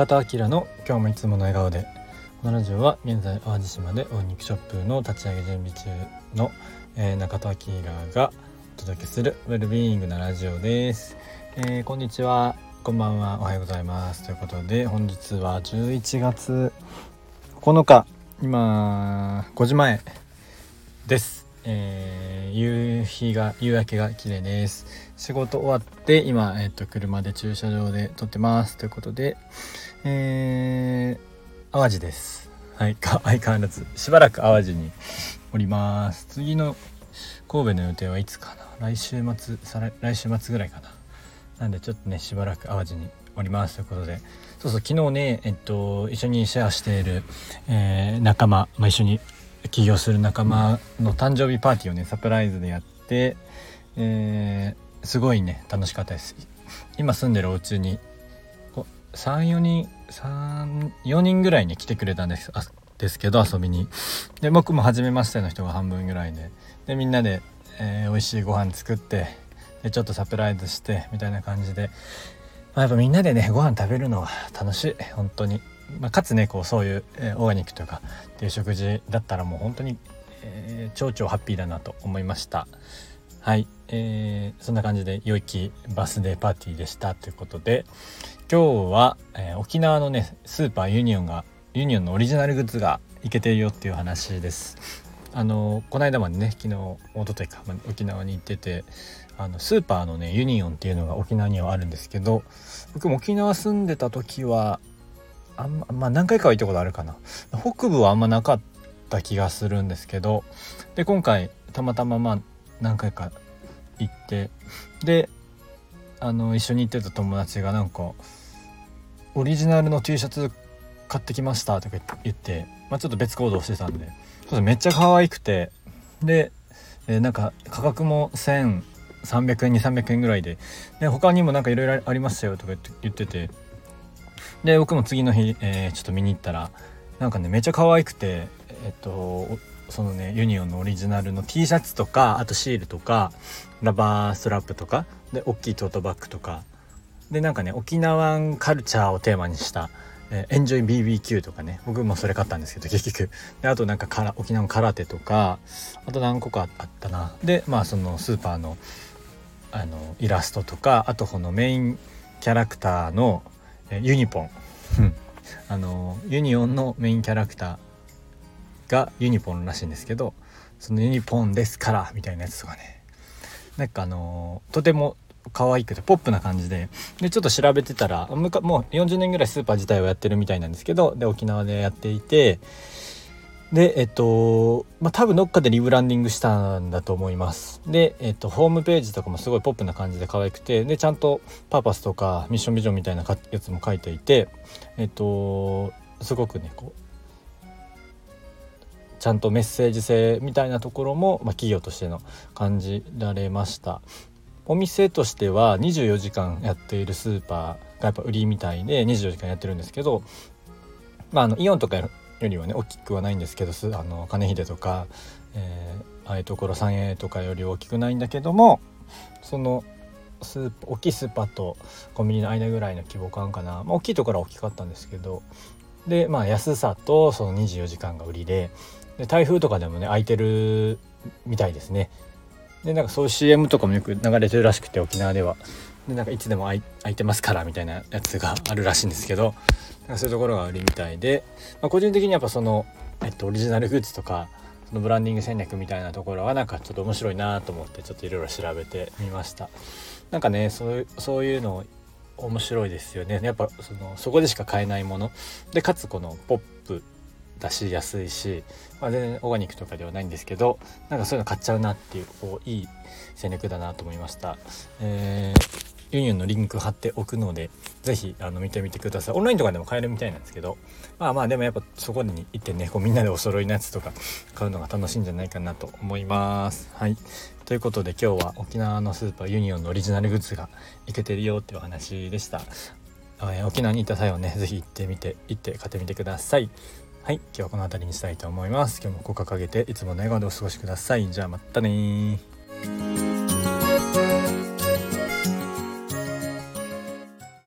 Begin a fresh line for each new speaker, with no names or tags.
中田明の今日もいつもの笑顔で。このラジオは現在淡路島でお肉ショップの立ち上げ準備中の、えー、中田明がお届けするウェルビーイングなラジオです、えー、こんにちは。こんばんは。おはようございます。ということで本日は11月9日今5時前です。えー、夕日が夕焼けが綺麗です。仕事終わって今、えっと、車で駐車場で撮ってます。ということでえー、淡路です。はいか 相変わらずしばらく淡路におります。次の神戸の予定はいつかな。来週末再来週末ぐらいかな。なんでちょっとねしばらく淡路におります。ということで。そうそう昨日ねえっと一緒にシェアしている、えー、仲間、まあ、一緒に起業する仲間の誕生日パーティーをねサプライズでやって、えー、すごいね楽しかったです。今住んでるお家に34人34人ぐらいに来てくれたんですあですけど遊びに。で僕も初めましての人が半分ぐらいで。でみんなで、えー、美味しいご飯作ってでちょっとサプライズしてみたいな感じで、まあ、やっぱみんなでねご飯食べるのは楽しい。本当に。まあ、かつねこうそういう、えー、オーガニックとかっていう食事だったらもう本当に、えー、超超ハッピーだなと思いました。はい、えー、そんな感じで良きバースデーパーティーでした。ということで。今日は、えー、沖縄のねスーパーユニオンがユニオンのオリジナルグッズがいけてるよっていう話です。あのこの間までね昨日一昨日か、ま、沖縄に行っててあのスーパーのねユニオンっていうのが沖縄にはあるんですけど僕も沖縄住んでた時はあんま、まあ、何回かは行ったことあるかな。北部はあんまなかった気がするんですけどで今回たまたままあ何回か行ってであの一緒に行ってた友達がなんか「オリジナルの T シャツ買ってきました」とか言って、まあ、ちょっと別行動してたんでそうめっちゃ可愛くてで、えー、なんか価格も1300円2300円ぐらいでで他にもなんかいろいろありましたよとか言っててで僕も次の日、えー、ちょっと見に行ったらなんかねめっちゃ可愛くてえっとそのねユニオンのオリジナルの T シャツとかあとシールとかラバーストラップとかで大きいトートバッグとか。でなんかね沖縄カルチャーをテーマにしたえー、 enjoy BBQ とかね。僕もそれ買ったんですけど結局。であとなんかから沖縄の空手とかあと何個かあったな。でまあそのスーパーのあのイラストとかあとこのメインキャラクターのえユニポン。あのユニオンのメインキャラクター。がユニポンらしいんですけどそのユニポンですからみたいなやつとかね。なんかあのとても可愛くてポップな感じででちょっと調べてたらもう40年ぐらいスーパー自体はやってるみたいなんですけどで沖縄でやっていてでえっとまあ多分どっかでリブランディングしたんだと思います。でえっとホームページとかもすごいポップな感じで可愛くてでちゃんとパーパスとかミッションビジョンみたいなやつも書いていてえっとすごくねこうちゃんとメッセージ性みたいなところも、まあ、企業としての感じられました。お店としては24時間やっているスーパーがやっぱ売りみたいで24時間やってるんですけどまあ、あのイオンとかよりはね大きくはないんですけどあの金秀とか、えー、ああいうところ三栄とかより大きくないんだけどもそのスー大きいスーパーとコンビニの間ぐらいの規模感かな、まあ、大きいところは大きかったんですけどでまあ安さとその24時間が売りでで台風とかでもね空いてるみたいですね。でなんかそういう CM とかもよく流れてるらしくて沖縄では。でなんかいつでも空いてますからみたいなやつがあるらしいんですけどなんかそういうところが売りみたいで、まあ、個人的にやっぱその、えっと、オリジナルグッズとかそのブランディング戦略みたいなところはなんかちょっと面白いなと思ってちょっといろいろ調べてみました。なんかねそうそういうの面白いですよね。やっぱそのそこでしか買えないもの。でかつこのポップ出しやすいし、まあ、全然オーガニックとかではないんですけどなんかそういうの買っちゃうなっていうこういい戦略だなと思いました、えーユニオンのリンク貼っておくので是非あの見てみてください。オンラインとかでも買えるみたいなんですけどまあまあでもやっぱそこに行ってねこうみんなでお揃いのやつとか買うのが楽しいんじゃないかなと思います。はい。ということで今日は沖縄のスーパーユニオンのオリジナルグッズがいけてるよっていうお話でした。沖縄に行った際はね是非行ってみて行って買ってみてください。はい今日はこの辺りにしたいと思います。今日も効果かけていつもの笑顔でお過ごしください。じゃあまたね